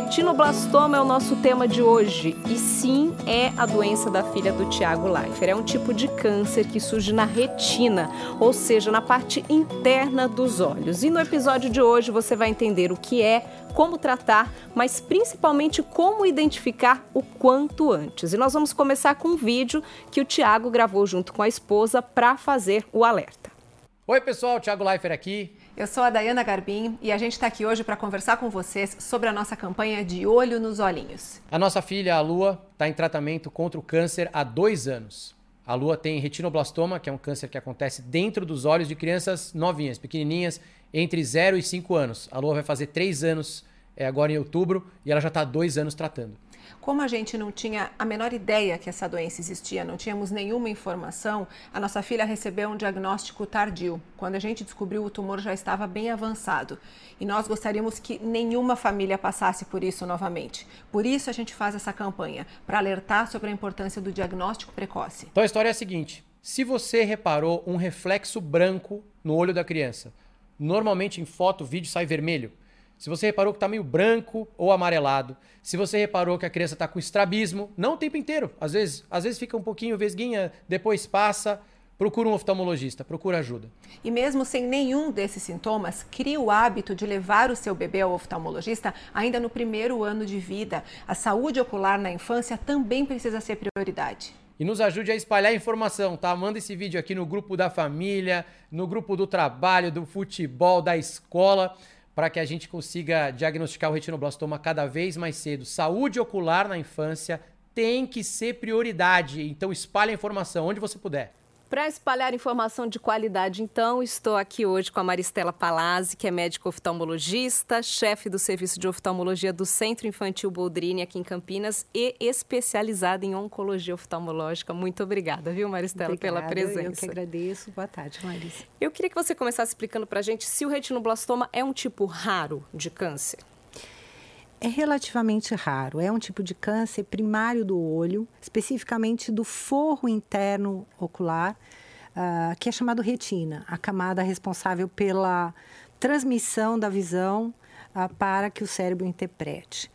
Retinoblastoma é o nosso tema de hoje e sim é a doença da filha do Tiago Leifert. É um tipo de câncer que surge na retina, ou seja, na parte interna dos olhos. E no episódio de hoje você vai entender o que é, como tratar, mas principalmente como identificar o quanto antes. E nós vamos começar com um vídeo que o Tiago gravou junto com a esposa para fazer o alerta. Oi, pessoal, Tiago Leifert aqui. Eu sou a Dayana Garbim e a gente está aqui hoje para conversar com vocês sobre a nossa campanha de Olho nos Olhinhos. A nossa filha, a Lua, está em tratamento contra o câncer há dois anos. A Lua tem retinoblastoma, que é um câncer que acontece dentro dos olhos de crianças novinhas, pequenininhas, entre 0 e 5 anos. A Lua vai fazer 3 anos é, agora em outubro e ela já está há dois anos tratando. Como a gente não tinha a menor ideia que essa doença existia, não tínhamos nenhuma informação, a nossa filha recebeu um diagnóstico tardio. Quando a gente descobriu, o tumor já estava bem avançado. E nós gostaríamos que nenhuma família passasse por isso novamente. Por isso a gente faz essa campanha, para alertar sobre a importância do diagnóstico precoce. Então a história é a seguinte: se você reparou um reflexo branco no olho da criança, normalmente em foto, vídeo sai vermelho. Se você reparou que está meio branco ou amarelado, se você reparou que a criança está com estrabismo, não o tempo inteiro, às vezes, às vezes fica um pouquinho vesguinha, depois passa, procura um oftalmologista, procura ajuda. E mesmo sem nenhum desses sintomas, crie o hábito de levar o seu bebê ao oftalmologista ainda no primeiro ano de vida. A saúde ocular na infância também precisa ser prioridade. E nos ajude a espalhar a informação, tá? Manda esse vídeo aqui no grupo da família, no grupo do trabalho, do futebol, da escola para que a gente consiga diagnosticar o retinoblastoma cada vez mais cedo. Saúde ocular na infância tem que ser prioridade, então espalhe a informação onde você puder. Para espalhar informação de qualidade, então, estou aqui hoje com a Maristela Palazzi, que é médica oftalmologista, chefe do Serviço de Oftalmologia do Centro Infantil Boldrini, aqui em Campinas, e especializada em oncologia oftalmológica. Muito obrigada, viu, Maristela, obrigada, pela presença. Eu que agradeço. Boa tarde, Marisa. Eu queria que você começasse explicando para a gente se o retinoblastoma é um tipo raro de câncer é relativamente raro. É um tipo de câncer primário do olho, especificamente do forro interno ocular, uh, que é chamado retina, a camada responsável pela transmissão da visão uh, para que o cérebro interprete.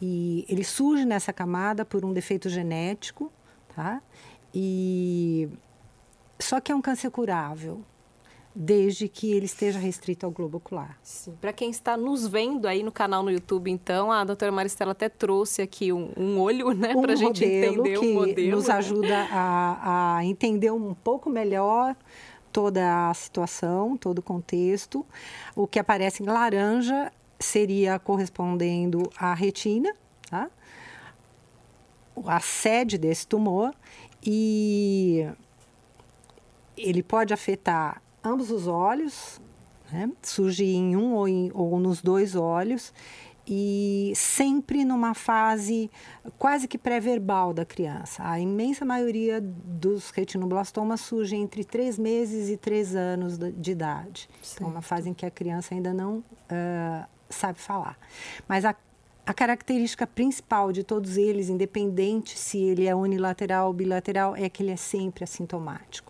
E ele surge nessa camada por um defeito genético, tá? E só que é um câncer curável desde que ele esteja restrito ao globo ocular. Para quem está nos vendo aí no canal no YouTube, então, a doutora Maristela até trouxe aqui um, um olho, né, um para a gente entender o modelo. nos ajuda a, a entender um pouco melhor toda a situação, todo o contexto. O que aparece em laranja seria correspondendo à retina, tá? a sede desse tumor, e ele pode afetar ambos os olhos, né? surge em um ou, em, ou nos dois olhos, e sempre numa fase quase que pré-verbal da criança. A imensa maioria dos retinoblastomas surge entre três meses e três anos de idade. Então, é uma fase em que a criança ainda não uh, sabe falar. Mas a, a característica principal de todos eles, independente se ele é unilateral ou bilateral, é que ele é sempre assintomático.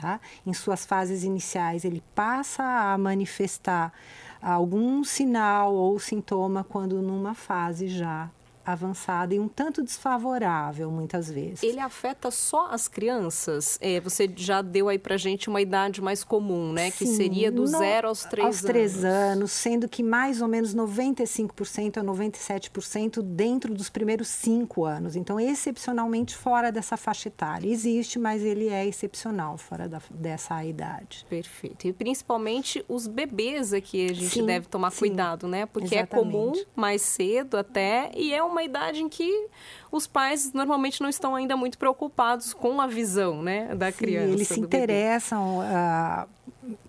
Tá? Em suas fases iniciais, ele passa a manifestar algum sinal ou sintoma quando numa fase já avançada e um tanto desfavorável muitas vezes. Ele afeta só as crianças? É, você já deu aí pra gente uma idade mais comum, né? Sim, que seria do no, zero aos três aos anos. Aos três anos, sendo que mais ou menos 95% a 97% dentro dos primeiros cinco anos. Então, excepcionalmente fora dessa faixa etária. Existe, mas ele é excepcional fora da, dessa idade. Perfeito. E principalmente os bebês aqui a gente sim, deve tomar sim, cuidado, né? Porque exatamente. é comum mais cedo até e é um uma idade em que os pais normalmente não estão ainda muito preocupados com a visão né, da Sim, criança. Eles se interessam uh,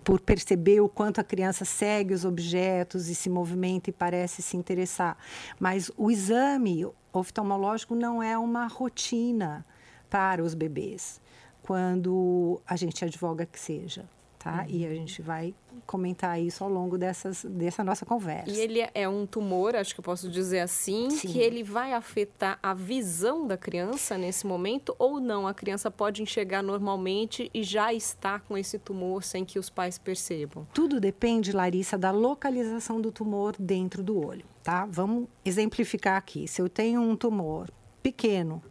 por perceber o quanto a criança segue os objetos e se movimenta e parece se interessar. Mas o exame oftalmológico não é uma rotina para os bebês, quando a gente advoga que seja. Tá? Uhum. E a gente vai comentar isso ao longo dessas, dessa nossa conversa. E ele é um tumor, acho que eu posso dizer assim, Sim. que ele vai afetar a visão da criança nesse momento ou não? A criança pode enxergar normalmente e já está com esse tumor sem que os pais percebam? Tudo depende, Larissa, da localização do tumor dentro do olho, tá? Vamos exemplificar aqui. Se eu tenho um tumor pequeno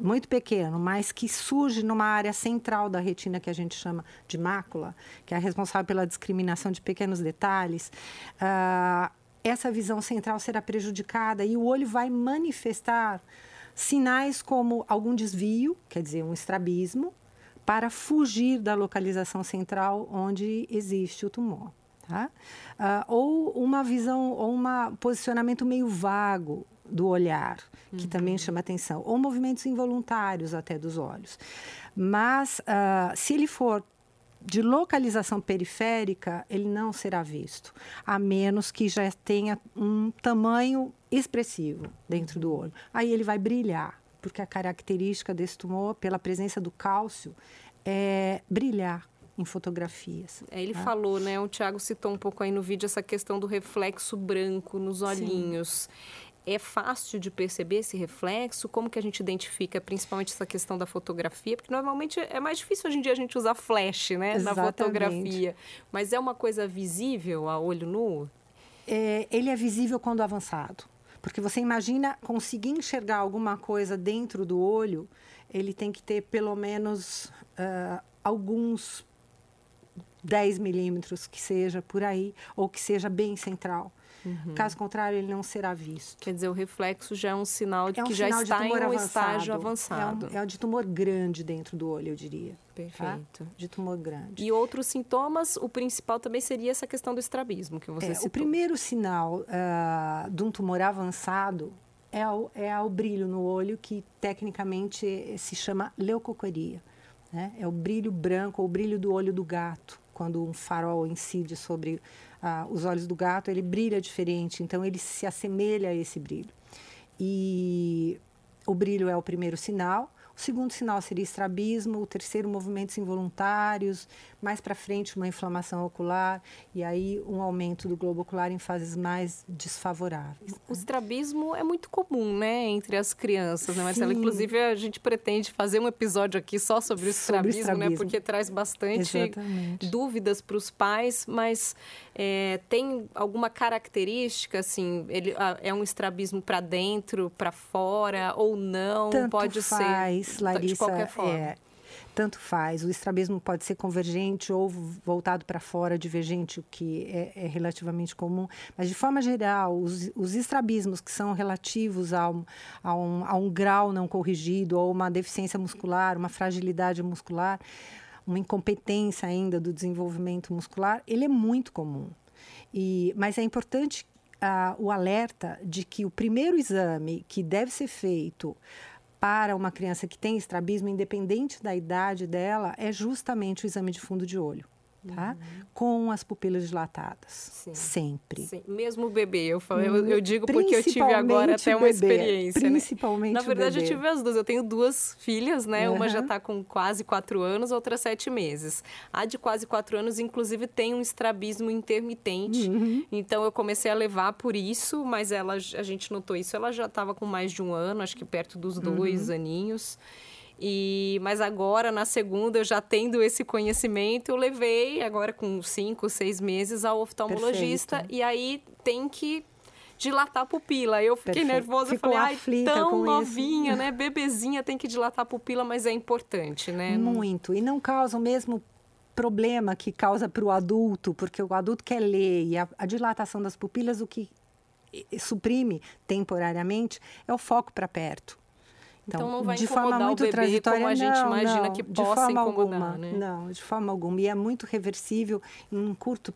muito pequeno, mas que surge numa área central da retina que a gente chama de mácula, que é responsável pela discriminação de pequenos detalhes, uh, essa visão central será prejudicada e o olho vai manifestar sinais como algum desvio, quer dizer, um estrabismo, para fugir da localização central onde existe o tumor. Tá? Uh, ou uma visão, ou um posicionamento meio vago, do olhar, que uhum. também chama atenção, ou movimentos involuntários até dos olhos. Mas, uh, se ele for de localização periférica, ele não será visto, a menos que já tenha um tamanho expressivo dentro do olho. Aí ele vai brilhar, porque a característica desse tumor, pela presença do cálcio, é brilhar em fotografias. É, ele tá? falou, né? O Tiago citou um pouco aí no vídeo essa questão do reflexo branco nos olhinhos. Sim é fácil de perceber esse reflexo? Como que a gente identifica, principalmente essa questão da fotografia? Porque normalmente é mais difícil hoje em dia a gente usar flash, né, Exatamente. na fotografia. Mas é uma coisa visível a olho nu? É, ele é visível quando avançado. Porque você imagina conseguir enxergar alguma coisa dentro do olho, ele tem que ter pelo menos uh, alguns 10 milímetros que seja por aí, ou que seja bem central. Uhum. Caso contrário, ele não será visto. Quer dizer, o reflexo já é um sinal de é um que já está em um avançado. estágio avançado. É, um, é de tumor grande dentro do olho, eu diria. Tá? Perfeito. Tá? De tumor grande. E outros sintomas, o principal também seria essa questão do estrabismo que você é, citou. O primeiro sinal uh, de um tumor avançado é o, é o brilho no olho, que tecnicamente se chama leucocoria. Né? É o brilho branco ou o brilho do olho do gato, quando um farol incide sobre ah, os olhos do gato, ele brilha diferente, então ele se assemelha a esse brilho. E o brilho é o primeiro sinal. O segundo sinal seria estrabismo, o terceiro, movimentos involuntários, mais para frente, uma inflamação ocular e aí um aumento do globo ocular em fases mais desfavoráveis. O estrabismo é muito comum, né, entre as crianças, né, Marcela? Sim. Inclusive, a gente pretende fazer um episódio aqui só sobre o estrabismo, sobre estrabismo. né, porque traz bastante Exatamente. dúvidas para os pais, mas é, tem alguma característica, assim, ele é um estrabismo para dentro, para fora ou não? Tanto Pode faz, ser Larissa, de qualquer forma. É, tanto faz. O estrabismo pode ser convergente ou voltado para fora, divergente, o que é, é, relativamente comum. Mas, de forma geral, os, os estrabismos que são relativos a um, a, um, a um grau não corrigido ou uma deficiência muscular, uma fragilidade muscular, uma incompetência ainda do desenvolvimento muscular, ele é muito comum. E, mas é importante uh, o alerta de que o primeiro exame que deve ser feito para uma criança que tem estrabismo, independente da idade dela, é justamente o exame de fundo de olho tá? Uhum. Com as pupilas dilatadas. Sim. Sempre. Sim. Mesmo o bebê, eu, falo, eu, eu digo porque eu tive agora até uma bebê, experiência. Né? Principalmente né? Na verdade, eu tive as duas. Eu tenho duas filhas, né? Uhum. Uma já está com quase quatro anos, outra sete meses. A de quase quatro anos, inclusive, tem um estrabismo intermitente. Uhum. Então, eu comecei a levar por isso, mas ela, a gente notou isso. Ela já estava com mais de um ano, acho que perto dos dois uhum. aninhos. E, mas agora, na segunda, eu já tendo esse conhecimento, eu levei, agora com cinco, seis meses, ao oftalmologista. Perfeito. E aí tem que dilatar a pupila. Eu fiquei Perfeito. nervosa, Ficou falei, ai, tão novinha, isso. né? Bebezinha tem que dilatar a pupila, mas é importante, né? Muito. E não causa o mesmo problema que causa para o adulto, porque o adulto quer ler e a, a dilatação das pupilas, o que suprime temporariamente é o foco para perto. Então, então não vai de forma muito trajetória como a gente não, imagina não, que possa incomodar, alguma, né? Não, de forma alguma. E é muito reversível em um curto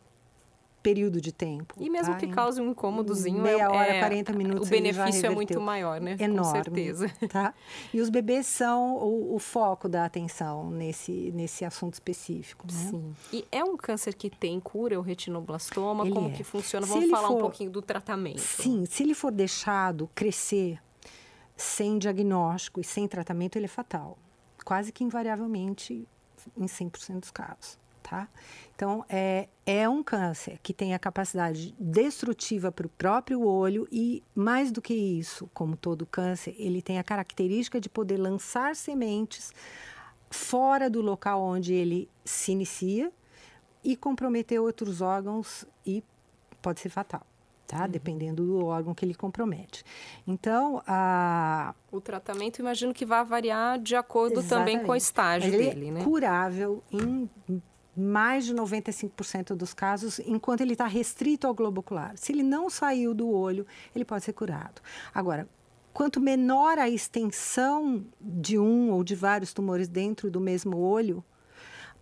período de tempo. E mesmo tá? que cause um incômodozinho, meia hora, é, 40 minutos, o benefício é muito maior, né? Enorme, Com certeza. Tá? E os bebês são o, o foco da atenção nesse, nesse assunto específico. Né? Sim. E é um câncer que tem cura, o retinoblastoma? Ele como é. que funciona? Vamos falar for, um pouquinho do tratamento. Sim, se ele for deixado crescer sem diagnóstico e sem tratamento, ele é fatal. Quase que invariavelmente em 100% dos casos. Tá? Então, é, é um câncer que tem a capacidade destrutiva para o próprio olho e, mais do que isso, como todo câncer, ele tem a característica de poder lançar sementes fora do local onde ele se inicia e comprometer outros órgãos e pode ser fatal. Tá? Uhum. Dependendo do órgão que ele compromete. Então, a... o tratamento, imagino que vai variar de acordo Exatamente. também com o estágio ele dele, é né? Curável em mais de 95% dos casos, enquanto ele está restrito ao globo ocular. Se ele não saiu do olho, ele pode ser curado. Agora, quanto menor a extensão de um ou de vários tumores dentro do mesmo olho,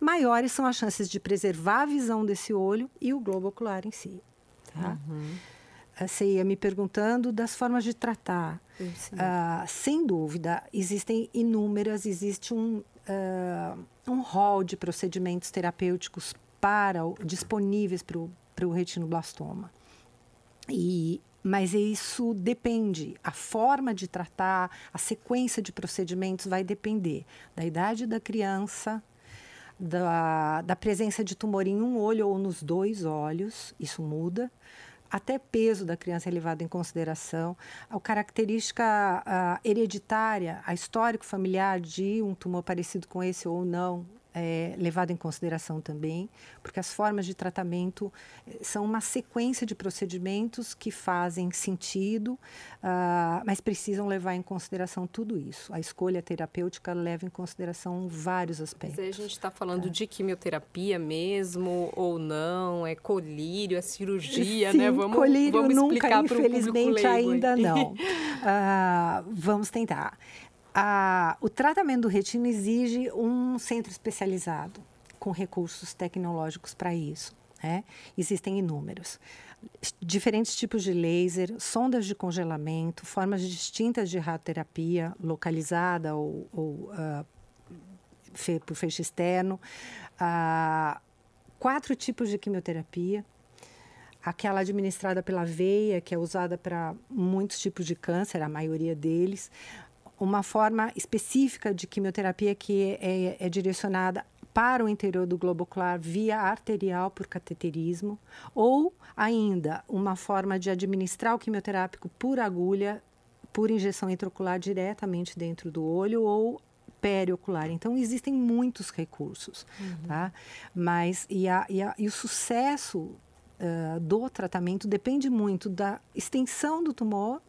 maiores são as chances de preservar a visão desse olho e o globo ocular em si. Tá? Uhum. Você ia me perguntando das formas de tratar. Uh, sem dúvida, existem inúmeras, existe um, uh, um hall de procedimentos terapêuticos para disponíveis para o retinoblastoma. E mas isso depende. A forma de tratar, a sequência de procedimentos vai depender da idade da criança, da, da presença de tumor em um olho ou nos dois olhos, isso muda. Até peso da criança é levado em consideração. A característica a hereditária, a histórico familiar de um tumor parecido com esse ou não, é, levado em consideração também, porque as formas de tratamento eh, são uma sequência de procedimentos que fazem sentido, uh, mas precisam levar em consideração tudo isso. A escolha terapêutica leva em consideração vários aspectos. Mas a gente está falando é. de quimioterapia mesmo ou não? É colírio, é cirurgia, Sim, né? Vamos, colírio vamos nunca, infelizmente ainda não. Uh, vamos tentar a, o tratamento do retina exige um centro especializado com recursos tecnológicos para isso. Né? Existem inúmeros. Diferentes tipos de laser, sondas de congelamento, formas distintas de radioterapia localizada ou, ou uh, fe, por feixe externo, uh, quatro tipos de quimioterapia, aquela administrada pela veia, que é usada para muitos tipos de câncer, a maioria deles, uma forma específica de quimioterapia que é, é, é direcionada para o interior do globo ocular via arterial por cateterismo, ou ainda uma forma de administrar o quimioterápico por agulha, por injeção intraocular diretamente dentro do olho ou periocular. Então, existem muitos recursos, uhum. tá? Mas, e, a, e, a, e o sucesso uh, do tratamento depende muito da extensão do tumor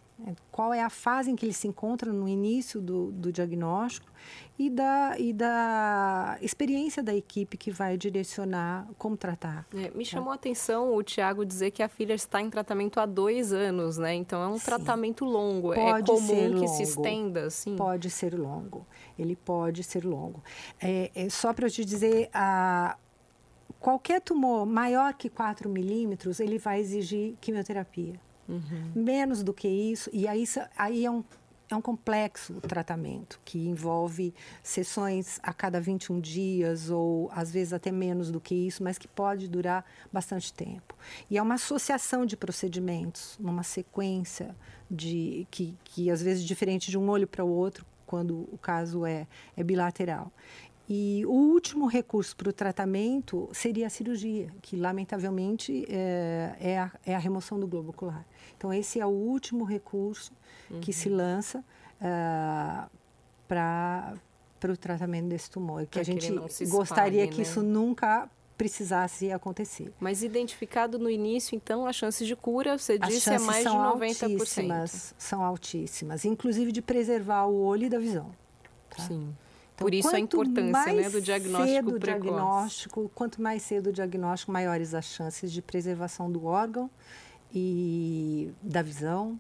qual é a fase em que ele se encontra no início do, do diagnóstico e da, e da experiência da equipe que vai direcionar como tratar. É, me chamou a atenção o Tiago dizer que a filha está em tratamento há dois anos, né? Então é um Sim. tratamento longo. É pode é comum que se estenda, assim? Pode ser longo. Ele pode ser longo. É, é só para eu te dizer, a, qualquer tumor maior que 4 milímetros, ele vai exigir quimioterapia. Uhum. Menos do que isso, e aí, aí é um é um complexo tratamento que envolve sessões a cada 21 dias ou às vezes até menos do que isso, mas que pode durar bastante tempo. E é uma associação de procedimentos, numa sequência de que, que às vezes diferente de um olho para o outro, quando o caso é, é bilateral. E o último recurso para o tratamento seria a cirurgia, que lamentavelmente é, é, a, é a remoção do globo ocular. Então, esse é o último recurso uhum. que se lança uh, para o tratamento desse tumor. Que a gente gostaria que né? isso nunca precisasse acontecer. Mas identificado no início, então, as chances de cura, você As disse, é mais de 90%. Altíssimas, são altíssimas, inclusive de preservar o olho e da visão. Tá? Sim. Por isso a importância né, do diagnóstico cedo precoce. Diagnóstico, quanto mais cedo o diagnóstico, maiores as chances de preservação do órgão e da visão,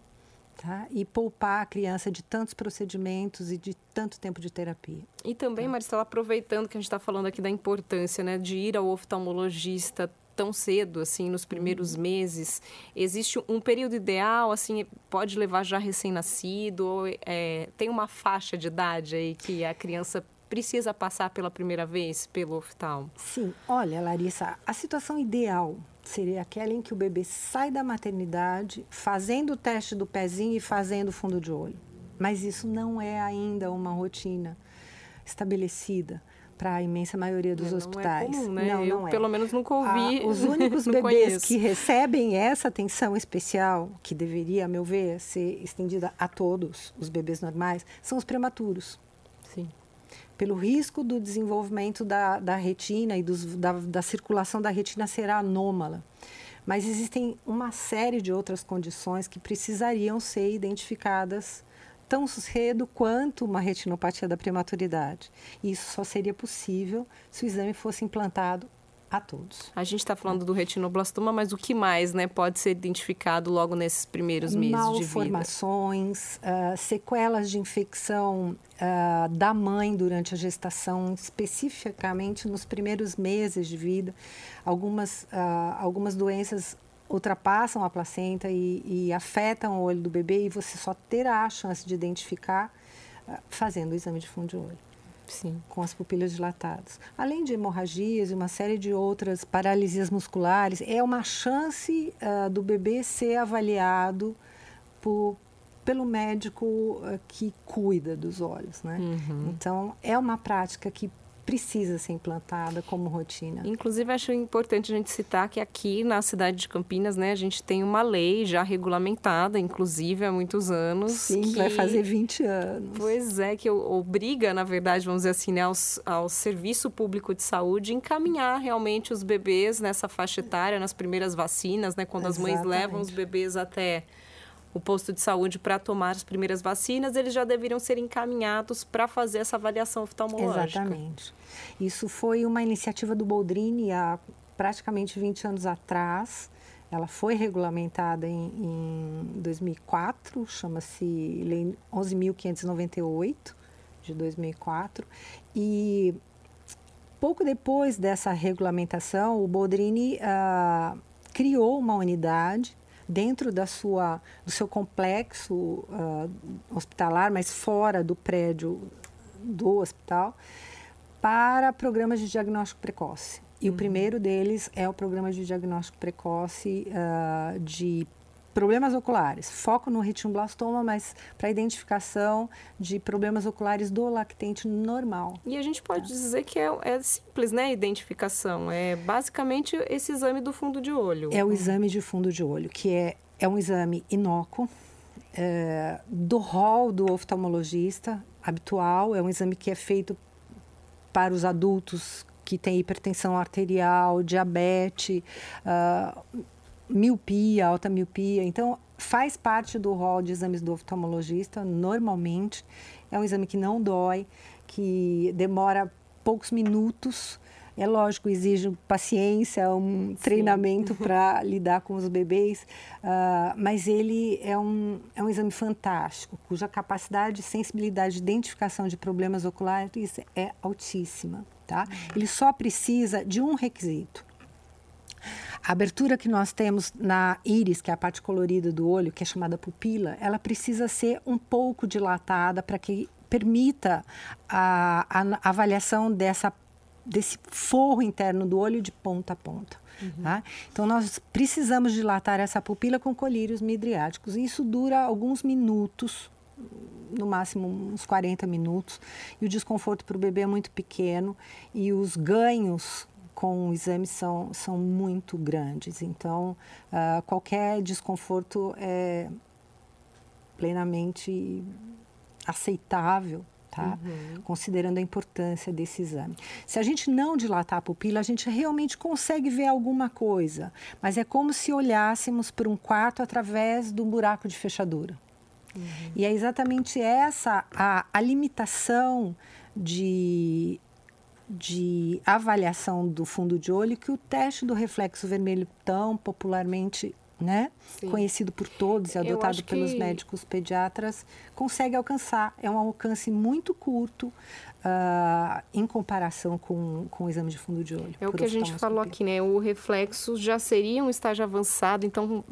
tá? E poupar a criança de tantos procedimentos e de tanto tempo de terapia. E também, tá? Maristela, aproveitando que a gente está falando aqui da importância, né, de ir ao oftalmologista tão cedo, assim, nos primeiros uhum. meses? Existe um período ideal, assim, pode levar já recém-nascido? É, tem uma faixa de idade aí que a criança precisa passar pela primeira vez pelo oftalmo? Sim, olha, Larissa, a situação ideal seria aquela em que o bebê sai da maternidade fazendo o teste do pezinho e fazendo fundo de olho. Mas isso não é ainda uma rotina estabelecida para a imensa maioria dos é, hospitais. Não é comum, né? Não, Eu, não é. pelo menos, nunca ouvi. Ah, os únicos bebês conheço. que recebem essa atenção especial, que deveria, a meu ver, ser estendida a todos os bebês normais, são os prematuros. Sim. Pelo risco do desenvolvimento da, da retina e dos, da, da circulação da retina ser anômala. Mas existem uma série de outras condições que precisariam ser identificadas tão cedo quanto uma retinopatia da prematuridade. E isso só seria possível se o exame fosse implantado a todos. A gente está falando do retinoblastoma, mas o que mais né, pode ser identificado logo nesses primeiros meses de vida? Malformações, uh, sequelas de infecção uh, da mãe durante a gestação, especificamente nos primeiros meses de vida. Algumas, uh, algumas doenças ultrapassam a placenta e, e, afetam o olho do bebê e você só terá a chance de identificar fazendo o exame de fundo de olho. Sim. com as pupilas dilatadas. Além de hemorragias e uma série de outras paralisias musculares, é uma chance uh, do bebê ser avaliado por, pelo médico uh, que cuida dos olhos, né? Uhum. Então, é uma prática que precisa ser implantada como rotina. Inclusive, acho importante a gente citar que aqui na cidade de Campinas, né, a gente tem uma lei já regulamentada, inclusive há muitos anos. Sim, que... vai fazer 20 anos. Pois é, que obriga, na verdade, vamos dizer assim, né, ao, ao Serviço Público de Saúde encaminhar realmente os bebês nessa faixa etária, nas primeiras vacinas, né, quando Exatamente. as mães levam os bebês até o posto de saúde para tomar as primeiras vacinas, eles já deveriam ser encaminhados para fazer essa avaliação oftalmológica. Exatamente. Isso foi uma iniciativa do Boldrini há praticamente 20 anos atrás. Ela foi regulamentada em, em 2004, chama-se Lei 11.598 de 2004. E pouco depois dessa regulamentação, o Boldrini ah, criou uma unidade dentro da sua, do seu complexo uh, hospitalar, mas fora do prédio do hospital, para programas de diagnóstico precoce. E uhum. o primeiro deles é o programa de diagnóstico precoce uh, de problemas oculares. Foco no retinoblastoma, mas para identificação de problemas oculares do lactente normal. E a gente pode é. dizer que é, é, simples, né? A identificação. É basicamente esse exame do fundo de olho. É o exame de fundo de olho, que é, é um exame inócuo, é, do rol do oftalmologista habitual. É um exame que é feito para os adultos que têm hipertensão arterial, diabetes, uh, miopia, alta miopia. Então, faz parte do rol de exames do oftalmologista, normalmente. É um exame que não dói, que demora poucos minutos. É lógico, exige paciência, um Sim. treinamento para lidar com os bebês, uh, mas ele é um, é um exame fantástico, cuja capacidade de sensibilidade de identificação de problemas oculares é altíssima. Tá? Ele só precisa de um requisito, a abertura que nós temos na íris, que é a parte colorida do olho, que é chamada pupila, ela precisa ser um pouco dilatada para que permita a, a, avaliação dessa, desse forro interno do olho de ponta a ponta. Uhum. Tá? Então, nós precisamos dilatar essa pupila com colírios midriáticos. Isso dura alguns minutos, no máximo uns 40 minutos, e o desconforto para o bebê é muito pequeno, e os ganhos com o exame são, são muito grandes. Então, uh, qualquer desconforto é plenamente aceitável, tá? Uhum. Considerando a importância desse exame. Se a gente não dilatar a pupila, a gente realmente consegue ver alguma coisa, mas é como se olhássemos para um quarto através de um buraco de fechadura. Uhum. E é exatamente essa a, a limitação de de avaliação do fundo de olho que o teste do reflexo vermelho tão popularmente né, conhecido por todos e adotado pelos que... médicos pediatras, consegue alcançar. É um alcance muito curto uh, em comparação com, com o exame de fundo de olho. É o que a gente falou aqui, né? O reflexo já seria um estágio avançado, então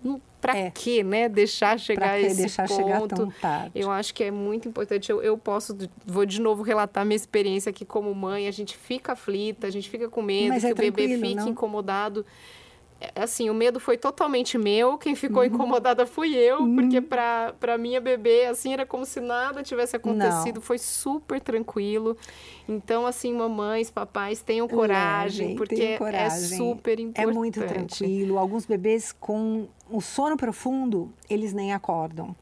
para é. que, né, deixar chegar que esse deixar ponto? Chegar tão tarde? Eu acho que é muito importante. Eu, eu posso, vou de novo relatar minha experiência aqui como mãe. A gente fica aflita, a gente fica com medo Mas que é o bebê fique não? incomodado assim, o medo foi totalmente meu, quem ficou uhum. incomodada fui eu, uhum. porque para para minha bebê, assim, era como se nada tivesse acontecido, Não. foi super tranquilo. Então, assim, mamães, papais, tenham coragem, Leve, porque é coragem. é super importante. É muito tranquilo. Alguns bebês com o sono profundo, eles nem acordam.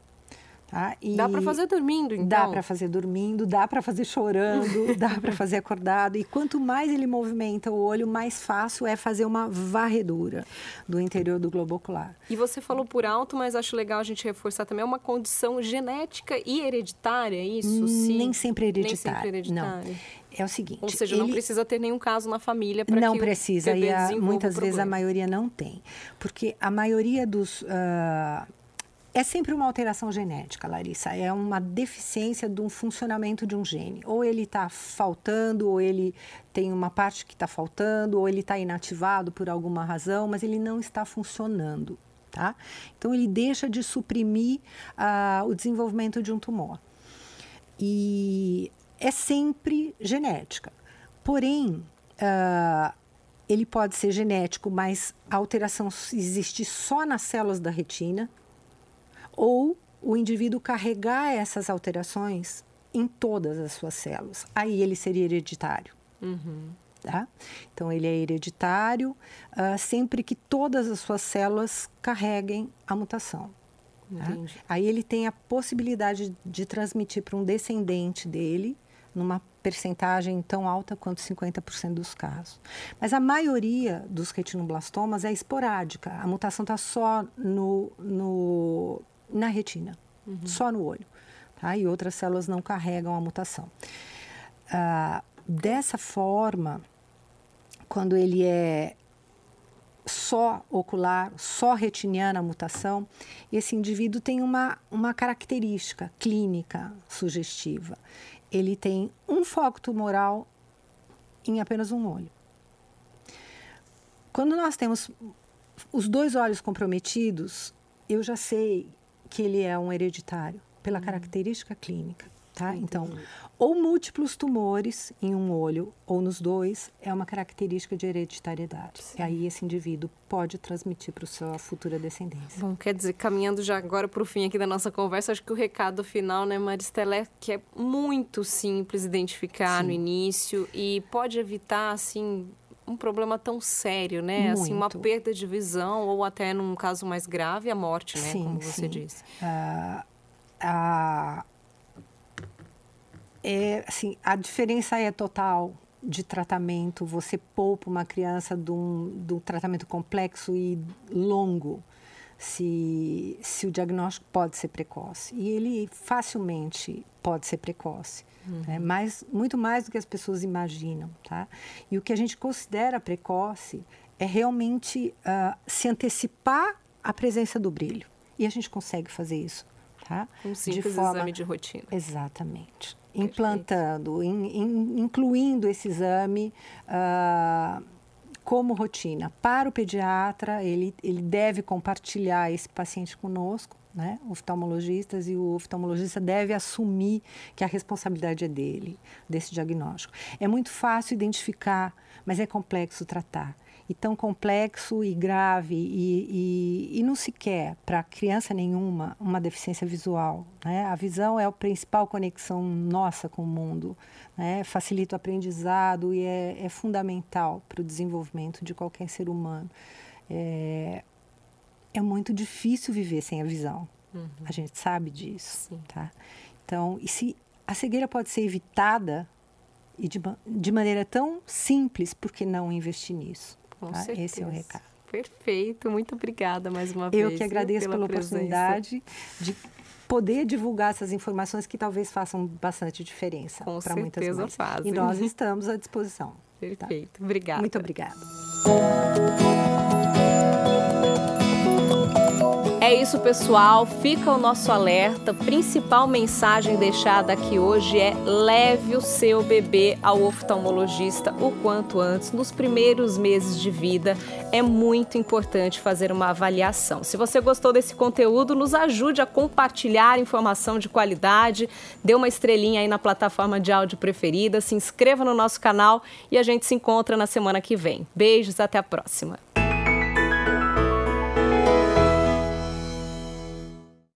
Tá? Dá para fazer dormindo, então? Dá para fazer dormindo, dá para fazer chorando, dá para fazer acordado. E quanto mais ele movimenta o olho, mais fácil é fazer uma varredura do interior do globo ocular. E você falou por alto, mas acho legal a gente reforçar também, é uma condição genética e hereditária, é isso? Sim. Nem sempre hereditária. Nem sempre hereditária. Não. É o seguinte. Ou seja, ele... não precisa ter nenhum caso na família para que Não precisa, e a, muitas vezes a maioria não tem. Porque a maioria dos. Uh, é sempre uma alteração genética, Larissa. É uma deficiência de um funcionamento de um gene. Ou ele está faltando, ou ele tem uma parte que está faltando, ou ele está inativado por alguma razão, mas ele não está funcionando. Tá? Então, ele deixa de suprimir uh, o desenvolvimento de um tumor. E é sempre genética. Porém, uh, ele pode ser genético, mas a alteração existe só nas células da retina ou o indivíduo carregar essas alterações em todas as suas células. Aí ele seria hereditário. Uhum. Tá? Então, ele é hereditário uh, sempre que todas as suas células carreguem a mutação. Tá? Aí ele tem a possibilidade de transmitir para um descendente dele numa percentagem tão alta quanto 50% dos casos. Mas a maioria dos retinoblastomas é esporádica. A mutação está só no, no, na retina, uhum. só no olho. Tá? E outras células não carregam a mutação. Ah, dessa forma, quando ele é só ocular, só retiniana a mutação, esse indivíduo tem uma, uma característica clínica sugestiva. Ele tem um foco tumoral em apenas um olho. Quando nós temos os dois olhos comprometidos, eu já sei que ele é um hereditário, pela uhum. característica clínica. Tá? Então, ou múltiplos tumores em um olho ou nos dois é uma característica de hereditariedade. Sim. E aí esse indivíduo pode transmitir para sua futura descendência. Bom, quer dizer, caminhando já agora para o fim aqui da nossa conversa, acho que o recado final, né, Maristela, é que é muito simples identificar Sim. no início e pode evitar, assim, um problema tão sério, né? Muito. Assim, uma perda de visão ou até num caso mais grave a morte, né? Sim, Como você sim. disse. Uh, uh, é, assim, a diferença é total de tratamento. Você poupa uma criança de um, de um tratamento complexo e longo se, se o diagnóstico pode ser precoce. E ele facilmente pode ser precoce. Uhum. Né? Mais, muito mais do que as pessoas imaginam. Tá? E o que a gente considera precoce é realmente uh, se antecipar à presença do brilho. E a gente consegue fazer isso. Tá? Um simples de forma... exame de rotina. Exatamente. Perfeito. Implantando, in, in, incluindo esse exame. Uh, como rotina. Para o pediatra, ele, ele deve compartilhar esse paciente conosco, né? oftalmologistas, e o oftalmologista deve assumir que a responsabilidade é dele, desse diagnóstico. É muito fácil identificar, mas é complexo tratar e tão complexo e grave e, e, e não se quer para criança nenhuma uma deficiência visual. Né? A visão é a principal conexão nossa com o mundo, né? facilita o aprendizado e é, é fundamental para o desenvolvimento de qualquer ser humano. É, é muito difícil viver sem a visão. Uhum. A gente sabe disso, Sim. tá? Então, e se a cegueira pode ser evitada e de, de maneira tão simples, por que não investir nisso? Com tá? certeza. Esse é o recado. Perfeito, muito obrigada mais uma Eu vez. Eu que agradeço pela, pela oportunidade de poder divulgar essas informações que talvez façam bastante diferença para muitas mães. Fazem. E nós estamos à disposição. Tá? Perfeito, tá? obrigada. Muito obrigada. É isso, pessoal. Fica o nosso alerta. Principal mensagem deixada aqui hoje é: leve o seu bebê ao oftalmologista o quanto antes. Nos primeiros meses de vida, é muito importante fazer uma avaliação. Se você gostou desse conteúdo, nos ajude a compartilhar informação de qualidade. Dê uma estrelinha aí na plataforma de áudio preferida. Se inscreva no nosso canal e a gente se encontra na semana que vem. Beijos, até a próxima.